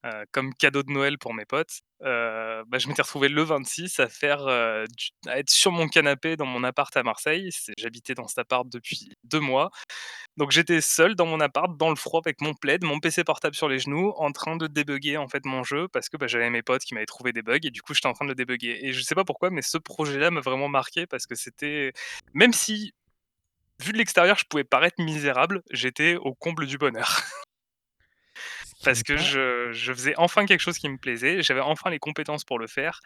S3: heu, comme cadeau de Noël pour mes potes, heu, bah, je m'étais retrouvé le 26 à faire, du à être sur mon canapé dans mon appart à Marseille. J'habitais dans cet appart depuis 2 mois. Donc j'étais seul dans mon appart, dans le froid avec mon plaid, mon PC portable sur les genoux, en train de débugger, en fait, mon jeu parce que, bah, j'avais mes potes qui m'avaient trouvé des bugs et du coup, j'étais en train de le débugger et je sais pas pourquoi, mais ce projet-là m'a vraiment marqué parce que c'était même si, vu de l'extérieur, je pouvais paraître misérable, j'étais au comble du bonheur. [laughs] Parce que je je faisais enfin quelque chose qui me plaisait, j'avais enfin les compétences pour le faire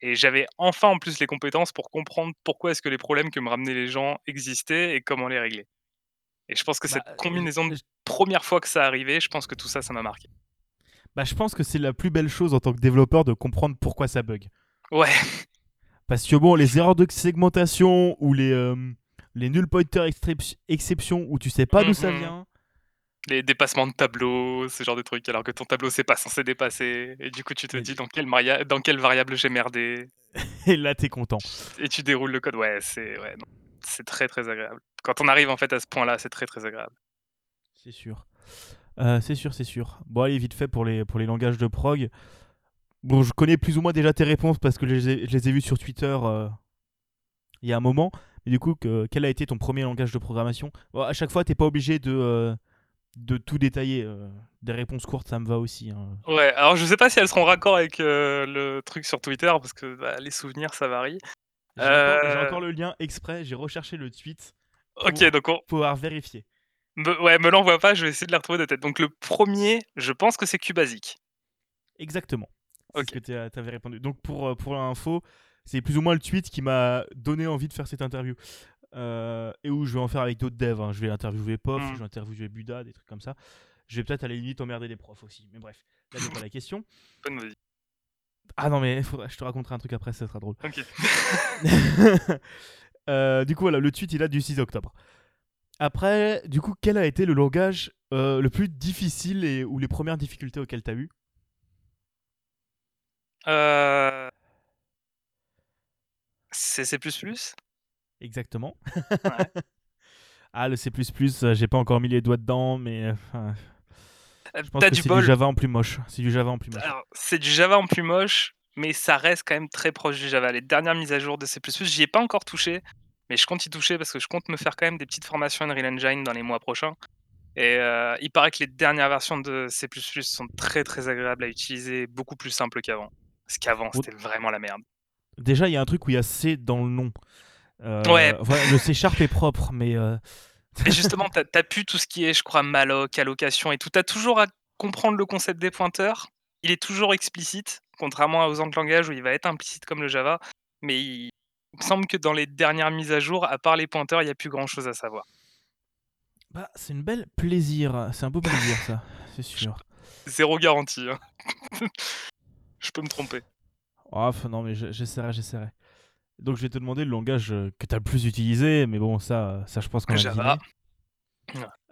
S3: et j'avais enfin, en plus, les compétences pour comprendre pourquoi est-ce que les problèmes que me ramenaient les gens existaient et comment les régler. Et je pense que
S2: bah,
S3: cette combinaison de 1re fois que ça arrivait, je pense que tout ça, ça m'a marqué.
S2: bah, je pense que c'est la plus belle chose en tant que développeur de comprendre pourquoi ça bug.
S3: Ouais,
S2: Parce que bon, les erreurs de segmentation ou les, hem, les null pointer exceptions où tu sais pas d'où ça
S3: Mmh mh.
S2: vient
S3: les dépassements de tableau, ce genre de trucs, alors que ton tableau, c'est pas censé dépasser et du coup, tu te dis: «Dans quelle maria dans quelle variable j'ai merdé?» [laughs]
S2: et là, tu es content.
S3: et tu déroules le code. Ouais, c'est ouais, très, très agréable. Quand on arrive, en fait, à ce point-là, c'est très, très agréable.
S2: C'est sûr. Heu, c'est sûr, c'est sûr. Bon, allez, vite fait pour les, pour les langages de prog. Bon, je connais plus ou moins déjà tes réponses parce que je les ai, je les ai vues sur Twitter euh, il y a un moment. Mais du coup, que- quel a été ton premier langage de programmation? Bon, À chaque fois, t'es pas obligé de, euh, de tout détailler. euh, des réponses courtes, ça me va aussi. hein.
S3: Ouais, alors je sais pas si elles seront raccord avec, heu, le truc sur Twitter parce que, bah, les souvenirs, ça varie.
S2: J'ai encore,
S3: Heu,
S2: encore le lien exprès, j'ai recherché le tweet
S3: OK,
S2: pour
S3: donc on
S2: pouvoir vérifier.
S3: me ouais, me l'envoie pas, je vais essayer de la retrouver de tête. Donc le premier, je pense que c'est QBasic.
S2: Exactement. C'est ce
S3: OK.
S2: que tu avais répondu. Donc pour, euh, pour l'info, c'est plus ou moins le tweet qui m'a donné envie de faire cette interview. Euh, et où je vais en faire avec d'autres devs. hein. Je vais interviewer POF,
S3: Mmh.
S2: je vais interviewer Buda, des trucs comme ça. Je vais peut-être à la limite emmerder les profs aussi. Mais bref, là n'est pas la question. Ah non, mais je te raconterai un truc après, ça sera drôle. [laughs] Euh, du coup, voilà, le tweet il date du 6 octobre. Après, du coup, quel a été le langage euh, le plus difficile et, ou les premières difficultés auxquelles tu as eu?
S3: C'est C++?
S2: Exactement.
S3: Ouais. [laughs]
S2: Ah, le C++, euh, j'ai pas encore mis les doigts dedans, mais euh, enfin,
S3: Heu,
S2: je pense que
S3: du
S2: c'est du Java en plus moche. C'est du Java en plus moche.
S3: Alors, c'est du Java en plus moche, mais ça reste quand même très proche du Java. Les dernières mises à jour de C++, j'y ai pas encore touché, mais je compte y toucher parce que je compte me faire quand même des petites formations Unreal Engine dans les mois prochains et il paraît que les dernières versions de C++ sont très, très agréables à utiliser, beaucoup plus simples qu'avant. Parce qu'avant, c'était vraiment la merde.
S2: Déjà, il y a un truc où il y a C dans le nom. Euh,
S3: Ouais.
S2: voilà, le C Sharp est propre, mais euh, [laughs]
S3: Et justement, tu as plus tout ce qui est, je crois, malloc, allocation et tout. Tu as toujours à comprendre le concept des pointeurs. Il est toujours explicite, contrairement aux autres langages où il va être implicite comme le Java. Mais il il me semble que dans les dernières mises à jour, à part les pointeurs, il y a plus grand chose à savoir.
S2: bah, c'est une belle plaisir. C'est un beau plaisir, ça, [laughs] c'est sûr.
S3: Zéro garantie. hein. [laughs] je peux me tromper.
S2: Oh, non, mais je- j'essaierai, j'essaierai. Donc, je vais te demander le langage euh, que tu as le plus utilisé, mais bon, ça, ça je pense qu'on a
S3: Java.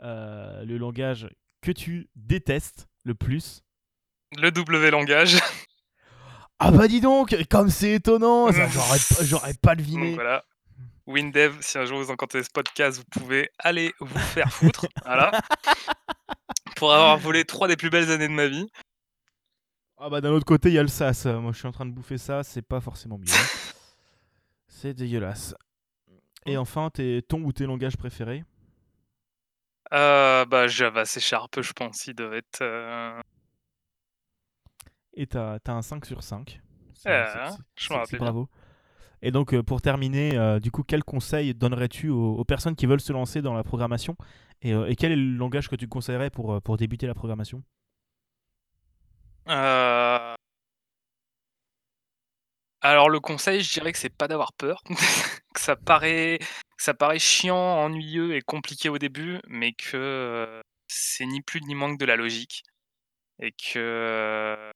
S2: Euh, le langage que tu détestes le plus.
S3: Le W langage.
S2: Ah bah dis donc, comme c'est étonnant, ça, j'aurais pas, deviné.
S3: Donc voilà. WinDev, si un jour vous entendez ce podcast, vous pouvez aller vous faire foutre. [laughs] voilà. Pour avoir volé trois des plus belles années de ma vie.
S2: Ah bah d'un autre côté, il y a le SAS. Moi, je suis en train de bouffer ça, c'est pas forcément bien. [laughs] c'est dégueulasse. Et enfin, tes, ton ou tes langages préférés?
S3: Euh, bah, Java, C Sharp, je pense. Il devait être. euh,
S2: Et t'as as un 5 sur 5. C'est-
S3: Euh,
S2: c'est- c'est-
S3: je
S2: c'est-
S3: m'en
S2: c'est
S3: rappelais bien.
S2: bravo. Et donc, euh, pour terminer, euh, du coup, quel conseil donnerais-tu aux, aux personnes qui veulent se lancer dans la programmation? Et, euh, et quel est le langage que tu conseillerais pour, euh, pour débuter la programmation?
S3: Euh, Alors, le conseil, je dirais que c'est pas d'avoir peur. [laughs] que ça paraît, ça paraît chiant, ennuyeux et compliqué au début, mais que euh, c'est ni plus ni moins que de la logique. Et que.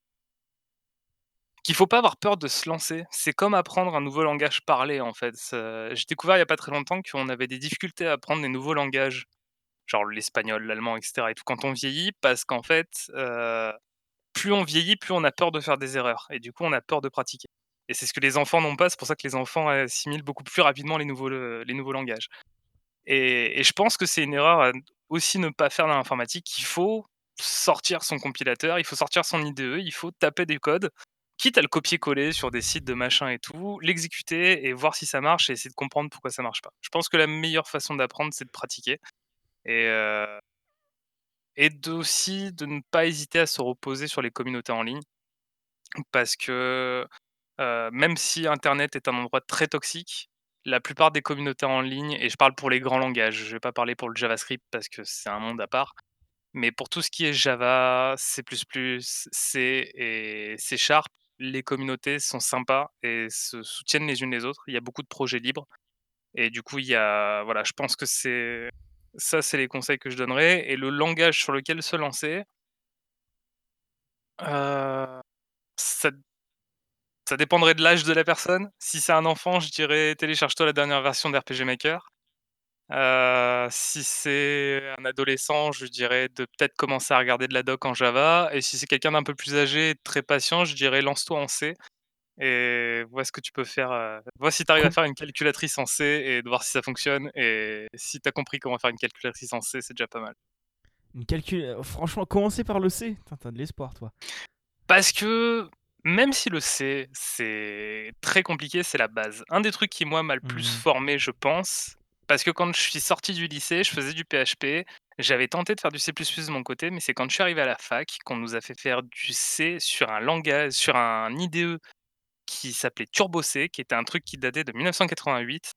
S3: qu'il faut pas avoir peur de se lancer. C'est comme apprendre un nouveau langage parlé, en fait. J'ai découvert il y a pas très longtemps qu'on avait des difficultés à apprendre des nouveaux langages, genre l'espagnol, l'allemand, etc. Et tout quand on vieillit, parce qu'en fait, euh, plus on vieillit, plus on a peur de faire des erreurs. Et du coup, on a peur de pratiquer. Et c'est ce que les enfants n'ont pas, c'est pour ça que les enfants assimilent beaucoup plus rapidement les nouveaux, le- les nouveaux langages. Et, et je pense que c'est une erreur à aussi ne pas faire dans l'informatique. Il faut sortir son compilateur, il faut sortir son IDE, il faut taper des codes, quitte à le copier-coller sur des sites de machin et tout, l'exécuter et voir si ça marche et essayer de comprendre pourquoi ça marche pas. Je pense que la meilleure façon d'apprendre, c'est de pratiquer et euh, et aussi de ne pas hésiter à se reposer sur les communautés en ligne parce que euh, même si Internet est un endroit très toxique, la plupart des communautés en ligne, et je parle pour les grands langages, je vais pas parler pour le JavaScript parce que c'est un monde à part, mais pour tout ce qui est Java, C++, C et C Sharp, les communautés sont sympas et se soutiennent les unes les autres. Il y a beaucoup de projets libres et du coup, il y a voilà, je pense que c'est ça, c'est les conseils que je donnerais et le langage sur lequel se lancer heu, ça ça dépendrait de l'âge de la personne. Si c'est un enfant, je dirais télécharge-toi la dernière version d'RPG Maker. Heu, si c'est un adolescent, je dirais de peut-être commencer à regarder de la doc en Java et si c'est quelqu'un d'un peu plus âgé très patient, je dirais lance-toi en C et vois ce que tu peux faire, heu, vois si tu arrives à faire une calculatrice en C et de voir si ça fonctionne et si tu as compris comment faire une calculatrice en C, c'est déjà pas mal.
S2: une calcul... euh, Franchement, commencer par le C. T'as de l'espoir, toi.
S3: Parce que même si le C, c'est très compliqué, c'est la base. Un des trucs qui, moi, m'a le plus
S2: Mhm.
S3: formé, je pense, parce que quand je suis sorti du lycée, je faisais du PHP. J'avais tenté de faire du C++ de mon côté, mais c'est quand je suis arrivé à la fac qu'on nous a fait faire du C sur un langage, sur un IDE qui s'appelait Turbo C, qui était un truc qui datait de 1988.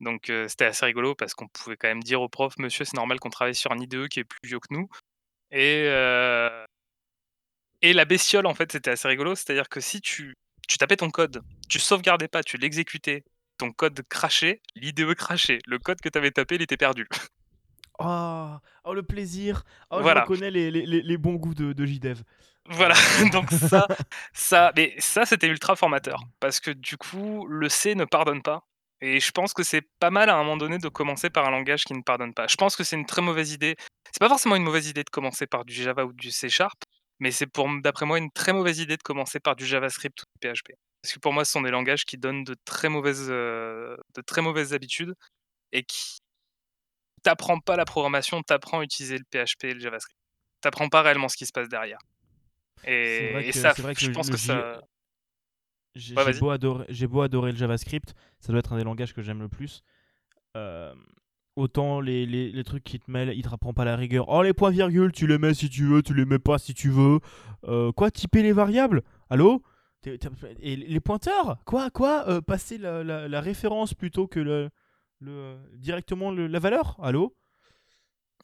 S3: Donc euh, c'était assez rigolo parce qu'on pouvait quand même dire au prof, monsieur, c'est normal qu'on travaille sur un IDE qui est plus vieux que nous. Et, euh, et la bestiole, en fait, c'était assez rigolo. C'est-à-dire que si tu, tu tapais ton code, tu sauvegardais pas, tu l'exécutais, ton code crachait, l'IDE crachait. Le code que tu avais tapé, il était perdu. [laughs]
S2: Oh, oh, le plaisir. Oh, je
S3: Voilà.
S2: reconnais les, les, les- les bons goûts de, de JDev.
S3: Voilà, [laughs] donc ça, ça, mais ça, c'était ultra formateur. Parce que du coup, le C ne pardonne pas. Et je pense que c'est pas mal à un moment donné de commencer par un langage qui ne pardonne pas. Je pense que c'est une très mauvaise idée. C'est pas forcément une mauvaise idée de commencer par du Java ou du C Sharp, mais c'est pour, d'après moi, une très mauvaise idée de commencer par du JavaScript ou du PHP. Parce que pour moi, ce sont des langages qui donnent de très mauvaises, euh, de très mauvaises habitudes et qui t'apprends pas la programmation, t'apprends à utiliser le PHP et le JavaScript. T'apprends pas réellement ce qui se passe derrière. Et,
S2: vrai
S3: et
S2: que,
S3: ça,
S2: vrai que
S3: je
S2: le,
S3: pense
S2: le
S3: que
S2: J-
S3: ça.
S2: J'ai
S3: Ouais,
S2: beau, adorer, j'ai beau adorer le JavaScript, ça doit être un des langages que j'aime le plus. Euh, autant les, trucs qui te mêlent, ils te rapprennent pas la rigueur. Oh, les points virgules, tu les mets si tu veux, tu les mets pas si tu veux. Euh, quoi, typer les variables? Allô? Et les pointeurs? Quoi Quoi? Euh, Passer la, référence plutôt que le, le, directement la valeur? Allô?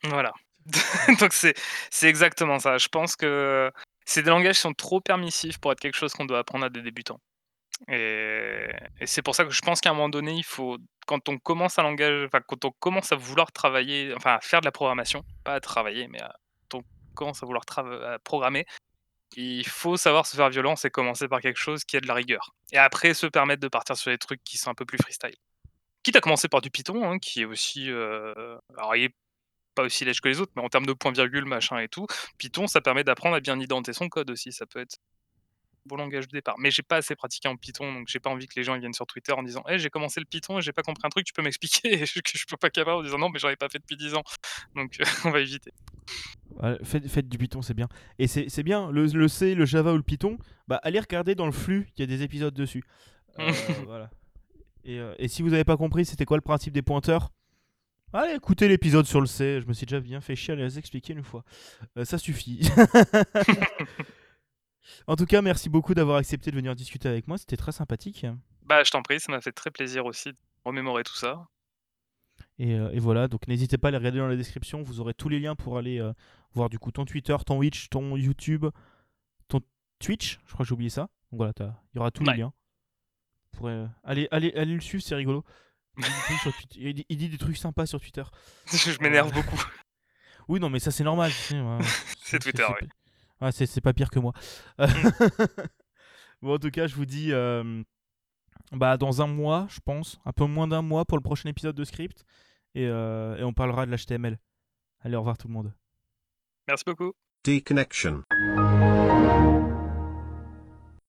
S3: Voilà. [laughs] Donc c'est exactement ça. Je pense que c'est des langages sont trop permissifs pour être quelque chose qu'on doit apprendre à des débutants. Et, c'est pour ça que je pense qu'à un moment donné, il faut, quand on commence un langage, quand on commence à vouloir travailler, enfin à faire de la programmation, pas à travailler, mais à, quand on commence à vouloir à programmer, il faut savoir se faire violence et commencer par quelque chose qui a de la rigueur. Et après se permettre de partir sur des trucs qui sont un peu plus freestyle. Quitte à commencer par du Python, hein, qui est aussi, euh, alors il est pas aussi lèche que les autres, mais en termes de points virgule, machin et tout, Python, ça permet d'apprendre à bien identer son code aussi. Ça peut être bon langage de départ. Mais j'ai pas assez pratiqué en Python, donc j'ai pas envie que les gens ils viennent sur Twitter en disant hey, j'ai commencé le Python et j'ai pas compris un truc, tu peux m'expliquer? Et [laughs] je, je peux pas capable en disant non, mais j'en ai pas fait depuis 10 ans. Donc euh, [laughs] on va éviter.
S2: Ouais, faites, faites du Python, c'est bien. Et c'est bien, le, le C, le Java ou le Python, bah allez regarder dans le flux, il y a des épisodes dessus. Euh, [laughs] voilà. Et, euh, et si vous avez pas compris c'était quoi le principe des pointeurs, allez écoutez l'épisode sur le C, je me suis déjà bien fait chier à les expliquer une fois. Euh, ça suffit. En tout cas, merci beaucoup d'avoir accepté de venir discuter avec moi, c'était très sympathique.
S3: Bah, je t'en prie, ça m'a fait très plaisir aussi de remémorer tout ça.
S2: Et, euh, et voilà, donc n'hésitez pas à les regarder dans la description, vous aurez tous les liens pour aller euh, voir du coup ton Twitter, ton Twitch, ton YouTube, ton Twitch, je crois que j'ai oublié ça. Donc voilà, il y aura tous
S3: Ouais.
S2: les liens. Pourrez, euh, allez, allez, allez le suivre, c'est rigolo. Il dit, sur Twitter- il dit- il dit des trucs sympas sur Twitter. [laughs]
S3: je m'énerve beaucoup.
S2: Oui, non, mais ça c'est normal. [laughs]
S3: C'est Twitter, oui.
S2: Ouais, c'est c'est pas pire que moi. [laughs] bon, en tout cas, je vous dis euh, bah, dans un mois, je pense, un peu moins d'un mois pour le prochain épisode de Script. Et, euh, et on parlera de l'HTML. Allez, au revoir tout le monde.
S3: Merci beaucoup.
S1: Deconnection.